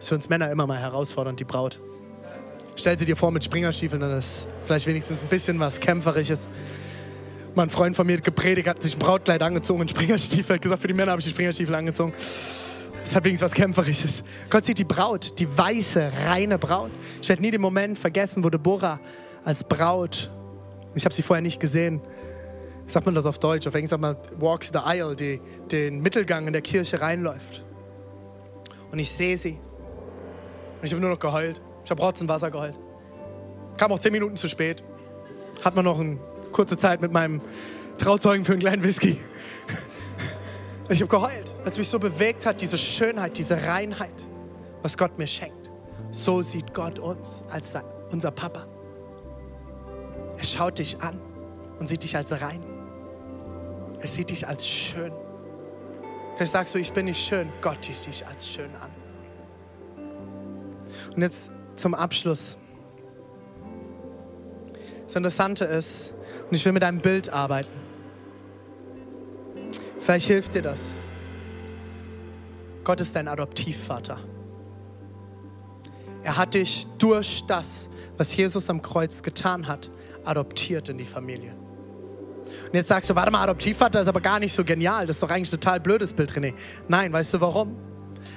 ist für uns Männer immer mal herausfordernd, die Braut. Stell sie dir vor mit Springerstiefeln, dann ist vielleicht wenigstens ein bisschen was Kämpferisches. Mal ein Freund von mir gepredigt, hat sich ein Brautkleid angezogen und Springerstiefel. Hat gesagt, für die Männer habe ich die Springerstiefel angezogen. Das hat wenigstens was Kämpferisches. Gott sieht die Braut, die weiße, reine Braut. Ich werde nie den Moment vergessen, wo Deborah als Braut, ich habe sie vorher nicht gesehen, sagt man das auf Deutsch? Auf Englisch sagt man walks the aisle, die den Mittelgang in der Kirche reinläuft. Und ich sehe sie. Und ich habe nur noch geheult. Ich habe Rotzen Wasser geheult. Kam auch zehn Minuten zu spät. Hat man noch eine kurze Zeit mit meinem Trauzeugen für einen kleinen Whisky. Und ich habe geheult, als mich so bewegt hat, diese Schönheit, diese Reinheit, was Gott mir schenkt. So sieht Gott uns als unser Papa. Er schaut dich an und sieht dich als rein. Er sieht dich als schön. Vielleicht sagst du, ich bin nicht schön. Gott sieht dich als schön an. Und jetzt zum Abschluss. Das Interessante ist, und ich will mit einem Bild arbeiten. Vielleicht hilft dir das. Gott ist dein Adoptivvater. Er hat dich durch das, was Jesus am Kreuz getan hat, adoptiert in die Familie. Und jetzt sagst du, warte mal, Adoptivvater ist aber gar nicht so genial. Das ist doch eigentlich ein total blödes Bild, René. Nein, weißt du warum?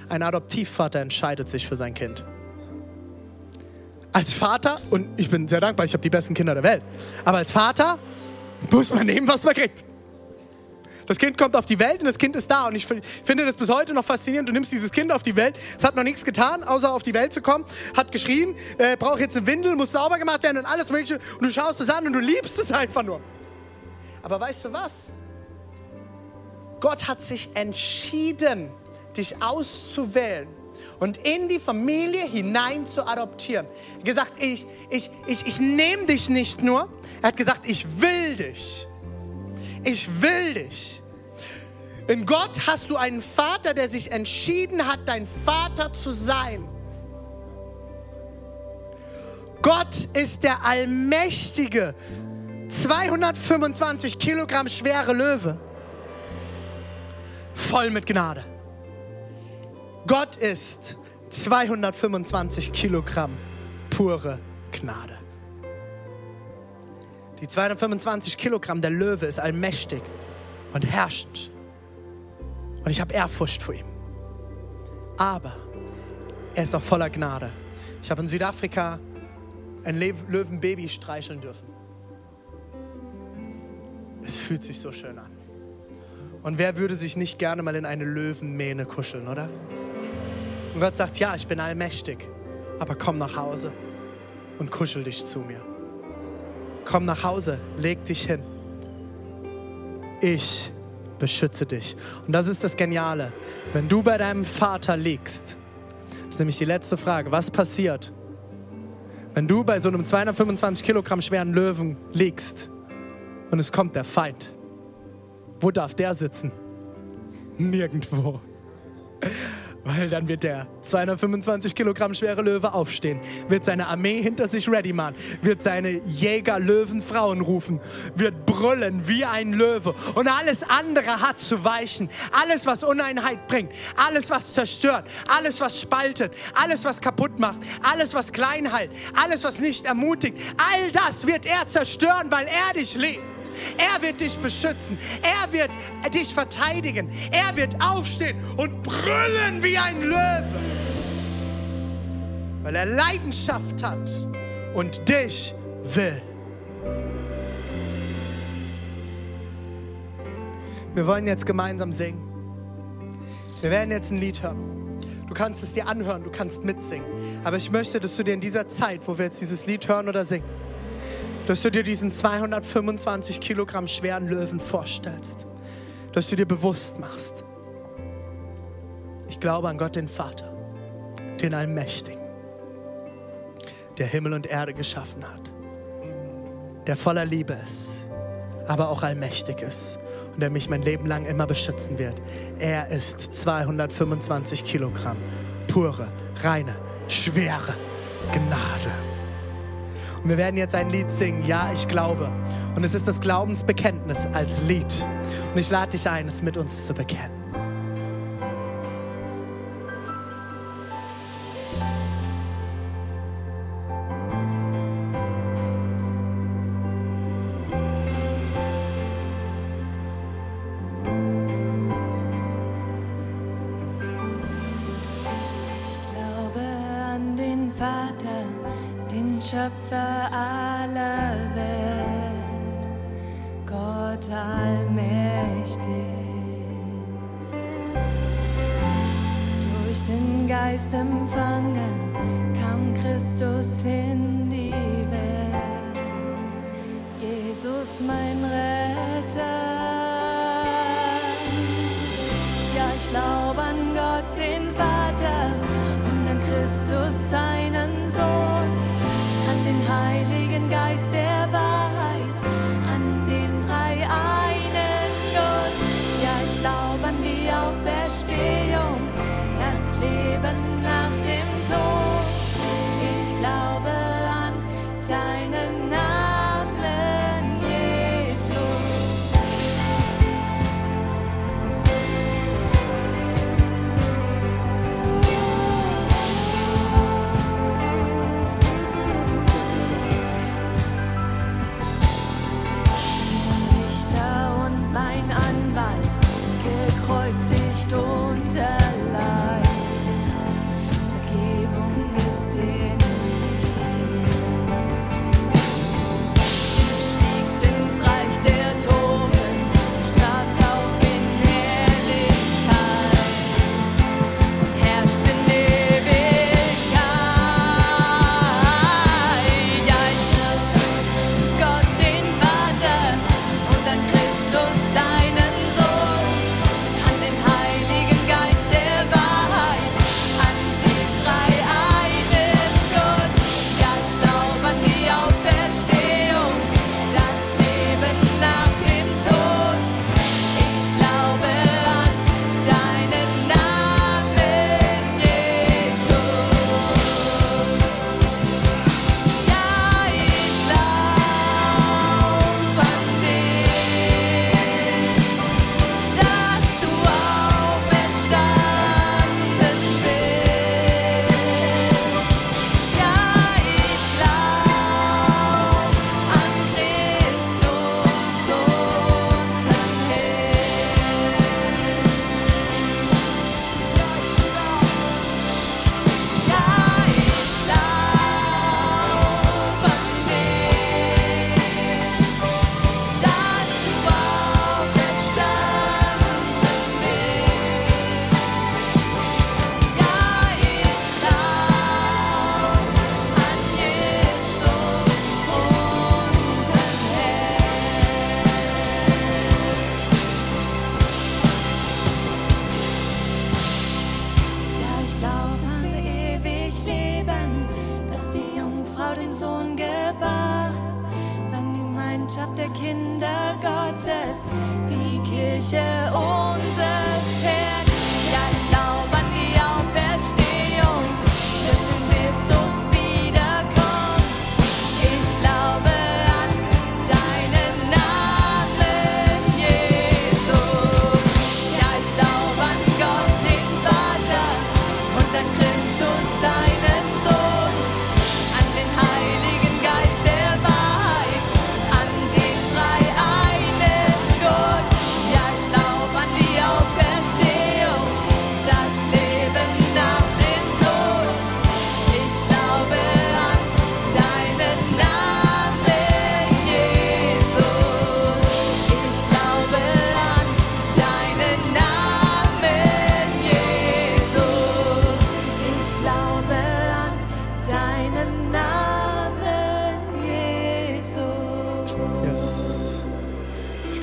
Ein Adoptivvater entscheidet sich für sein Kind. Als Vater, und ich bin sehr dankbar, ich habe die besten Kinder der Welt, aber als Vater muss man nehmen, was man kriegt. Das Kind kommt auf die Welt und das Kind ist da. Und ich finde das bis heute noch faszinierend. Du nimmst dieses Kind auf die Welt. Es hat noch nichts getan, außer auf die Welt zu kommen. Hat geschrien, äh, braucht jetzt eine Windel, muss sauber gemacht werden und alles Mögliche. Und du schaust es an und du liebst es einfach nur. Aber weißt du was? Gott hat sich entschieden, dich auszuwählen und in die Familie hinein zu adoptieren. Er hat gesagt, ich, ich, ich, ich nehme dich nicht nur. Er hat gesagt, ich will dich ich will dich. In Gott hast du einen Vater, der sich entschieden hat, dein Vater zu sein. Gott ist der allmächtige, 225 Kilogramm schwere Löwe, voll mit Gnade. Gott ist 225 Kilogramm pure Gnade. Die 225 Kilogramm, der Löwe ist allmächtig und herrscht. Und ich habe Ehrfurcht vor ihm. Aber er ist auch voller Gnade. Ich habe in Südafrika ein Löwenbaby streicheln dürfen. Es fühlt sich so schön an. Und wer würde sich nicht gerne mal in eine Löwenmähne kuscheln, oder? Und Gott sagt, ja, ich bin allmächtig, aber komm nach Hause und kuschel dich zu mir. Komm nach Hause, leg dich hin. Ich beschütze dich. Und das ist das Geniale. Wenn du bei deinem Vater liegst, das ist nämlich die letzte Frage, was passiert, wenn du bei so einem 225 Kilogramm schweren Löwen liegst und es kommt der Feind? Wo darf der sitzen? Nirgendwo. Weil dann wird der 225 Kilogramm schwere Löwe aufstehen, wird seine Armee hinter sich ready machen, wird seine Jäger, Löwen, Frauen rufen, wird brüllen wie ein Löwe und alles andere hat zu weichen. Alles, was Uneinheit bringt, alles, was zerstört, alles, was spaltet, alles, was kaputt macht, alles, was klein hält, alles, was nicht ermutigt, all das wird er zerstören, weil er dich liebt. Er wird dich beschützen. Er wird dich verteidigen. Er wird aufstehen und brüllen wie ein Löwe. Weil er Leidenschaft hat und dich will. Wir wollen jetzt gemeinsam singen. Wir werden jetzt ein Lied hören. Du kannst es dir anhören, du kannst mitsingen. Aber ich möchte, dass du dir in dieser Zeit, wo wir jetzt dieses Lied hören oder singen, dass du dir diesen 225 Kilogramm schweren Löwen vorstellst, dass du dir bewusst machst, ich glaube an Gott den Vater, den Allmächtigen, der Himmel und Erde geschaffen hat, der voller Liebe ist, aber auch allmächtig ist und der mich mein Leben lang immer beschützen wird. Er ist 225 Kilogramm pure, reine, schwere Gnade. Und wir werden jetzt ein Lied singen, ja, ich glaube. Und es ist das Glaubensbekenntnis als Lied. Und ich lade dich ein, es mit uns zu bekennen. Glaube an Gott, den Vater und an Christus, seinen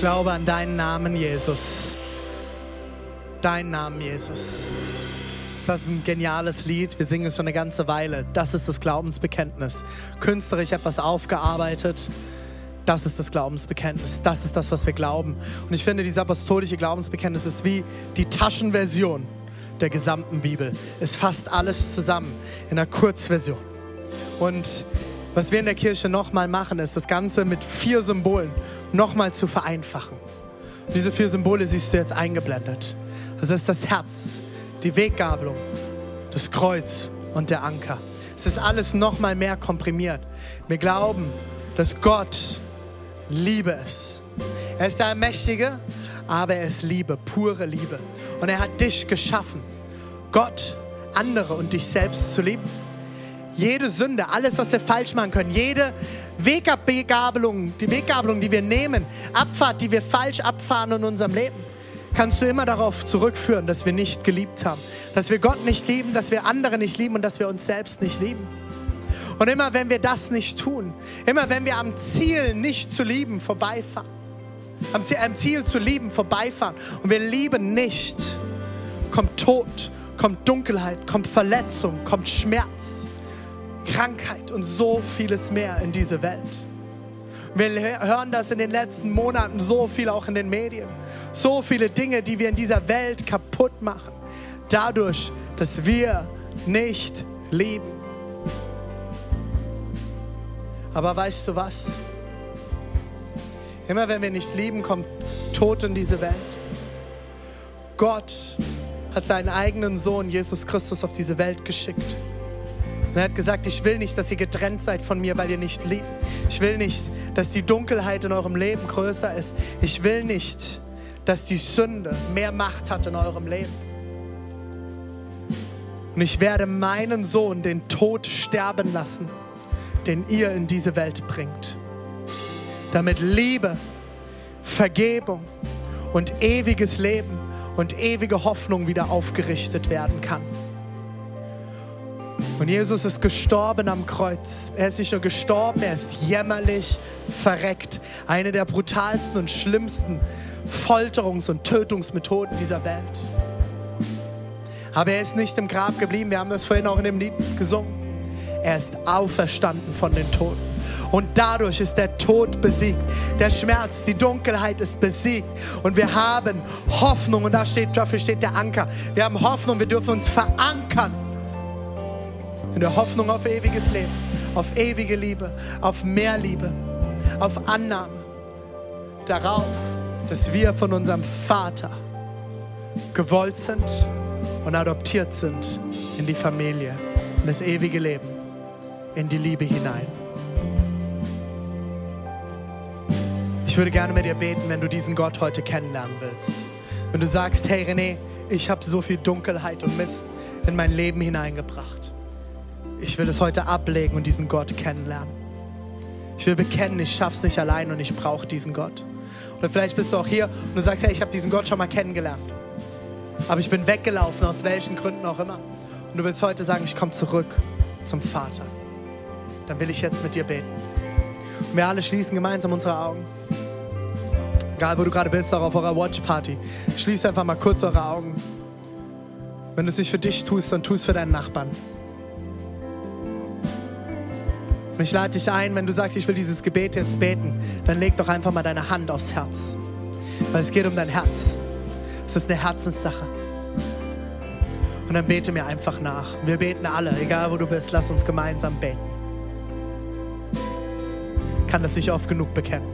glaube an deinen Namen, Jesus. Dein Namen, Jesus. Ist das ein geniales Lied? Wir singen es schon eine ganze Weile. Das ist das Glaubensbekenntnis. Künstlerisch etwas aufgearbeitet. Das ist das Glaubensbekenntnis. Das ist das, was wir glauben. Und ich finde, dieses apostolische Glaubensbekenntnis ist wie die Taschenversion der gesamten Bibel. Es fasst alles zusammen in einer Kurzversion. Und was wir in der Kirche nochmal machen, ist das Ganze mit vier Symbolen nochmal zu vereinfachen. Diese vier Symbole siehst du jetzt eingeblendet. Das ist das Herz, die Weggabelung, das Kreuz und der Anker. Es ist alles nochmal mehr komprimiert. Wir glauben, dass Gott Liebe ist. Er ist der Allmächtige, aber er ist Liebe, pure Liebe. Und er hat dich geschaffen, Gott, andere und dich selbst zu lieben. Jede Sünde, alles, was wir falsch machen können, jede Weggabelung, die Weggabelung, die wir nehmen, Abfahrt, die wir falsch abfahren in unserem Leben, kannst du immer darauf zurückführen, dass wir nicht geliebt haben, dass wir Gott nicht lieben, dass wir andere nicht lieben und dass wir uns selbst nicht lieben. Und immer wenn wir das nicht tun, immer wenn wir am Ziel nicht zu lieben vorbeifahren, am Ziel, am Ziel zu lieben vorbeifahren und wir lieben nicht, kommt Tod, kommt Dunkelheit, kommt Verletzung, kommt Schmerz, Krankheit und so vieles mehr in diese Welt. Wir hören das in den letzten Monaten so viel auch in den Medien. So viele Dinge, die wir in dieser Welt kaputt machen. Dadurch, dass wir nicht lieben. Aber weißt du was? Immer wenn wir nicht lieben, kommt Tod in diese Welt. Gott hat seinen eigenen Sohn Jesus Christus auf diese Welt geschickt. Und er hat gesagt, ich will nicht, dass ihr getrennt seid von mir, weil ihr nicht liebt. Ich will nicht, dass die Dunkelheit in eurem Leben größer ist. Ich will nicht, dass die Sünde mehr Macht hat in eurem Leben. Und ich werde meinen Sohn den Tod sterben lassen, den ihr in diese Welt bringt. Damit Liebe, Vergebung und ewiges Leben und ewige Hoffnung wieder aufgerichtet werden kann. Und Jesus ist gestorben am Kreuz. Er ist nicht nur gestorben, er ist jämmerlich verreckt. Eine der brutalsten und schlimmsten Folterungs- und Tötungsmethoden dieser Welt. Aber er ist nicht im Grab geblieben. Wir haben das vorhin auch in dem Lied gesungen. Er ist auferstanden von den Toten. Und dadurch ist der Tod besiegt. Der Schmerz, die Dunkelheit ist besiegt. Und wir haben Hoffnung. Und da steht, dafür steht der Anker. Wir haben Hoffnung. Wir dürfen uns verankern in der Hoffnung auf ewiges Leben, auf ewige Liebe, auf mehr Liebe, auf Annahme, darauf, dass wir von unserem Vater gewollt sind und adoptiert sind in die Familie, in das ewige Leben, in die Liebe hinein. Ich würde gerne mit dir beten, wenn du diesen Gott heute kennenlernen willst. Wenn du sagst, hey René, ich habe so viel Dunkelheit und Mist in mein Leben hineingebracht ich will es heute ablegen und diesen Gott kennenlernen. Ich will bekennen, ich schaff's nicht allein und ich brauche diesen Gott. Oder vielleicht bist du auch hier und du sagst, hey, ich habe diesen Gott schon mal kennengelernt. Aber ich bin weggelaufen, aus welchen Gründen auch immer. Und du willst heute sagen, ich komme zurück zum Vater. Dann will ich jetzt mit dir beten. Und wir alle schließen gemeinsam unsere Augen. Egal, wo du gerade bist, auch auf eurer Watchparty. Schließ einfach mal kurz eure Augen. Wenn du es nicht für dich tust, dann tu es für deinen Nachbarn. Und ich lade dich ein, wenn du sagst, ich will dieses Gebet jetzt beten, dann leg doch einfach mal deine Hand aufs Herz. Weil es geht um dein Herz. Es ist eine Herzenssache. Und dann bete mir einfach nach. Wir beten alle, egal wo du bist, lass uns gemeinsam beten. Kann das nicht oft genug bekennen.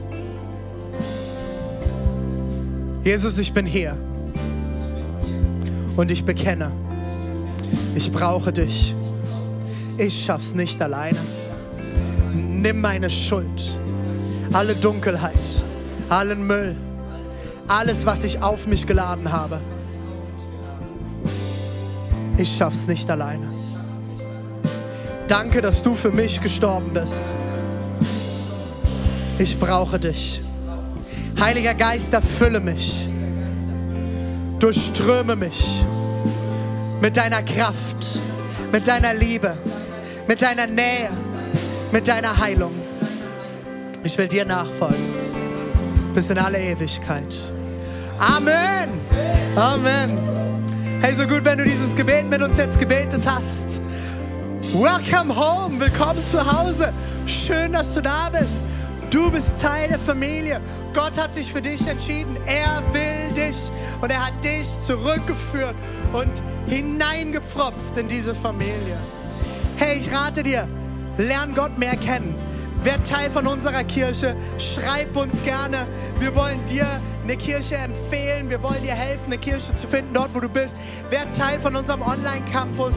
Jesus, ich bin hier. Und ich bekenne, ich brauche dich. Ich schaff's nicht alleine nimm meine Schuld, alle Dunkelheit, allen Müll, alles, was ich auf mich geladen habe. Ich schaff's nicht alleine. Danke, dass du für mich gestorben bist. Ich brauche dich. Heiliger Geist, erfülle mich. Durchströme mich mit deiner Kraft, mit deiner Liebe, mit deiner Nähe mit deiner Heilung. Ich will dir nachfolgen bis in alle Ewigkeit. Amen. Amen. Hey, so gut, wenn du dieses Gebet mit uns jetzt gebetet hast. Welcome home. Willkommen zu Hause. Schön, dass du da bist. Du bist Teil der Familie. Gott hat sich für dich entschieden. Er will dich und er hat dich zurückgeführt und hineingepfropft in diese Familie. Hey, ich rate dir, Lern Gott mehr kennen. Wer Teil von unserer Kirche, schreib uns gerne. Wir wollen dir eine Kirche empfehlen. Wir wollen dir helfen, eine Kirche zu finden, dort wo du bist. Wer Teil von unserem Online-Campus.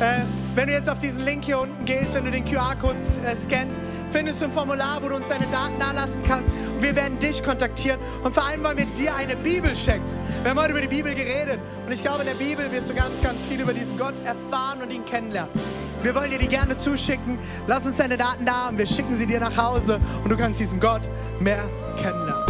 Äh, wenn du jetzt auf diesen Link hier unten gehst, wenn du den QR-Code äh, scannst, findest du ein Formular, wo du uns deine Daten nahelassen kannst. Und wir werden dich kontaktieren. Und vor allem wollen wir dir eine Bibel schenken. Wir haben heute über die Bibel geredet. Und ich glaube, in der Bibel wirst du ganz, ganz viel über diesen Gott erfahren und ihn kennenlernen. Wir wollen dir die gerne zuschicken. Lass uns deine Daten da und wir schicken sie dir nach Hause und du kannst diesen Gott mehr kennenlernen.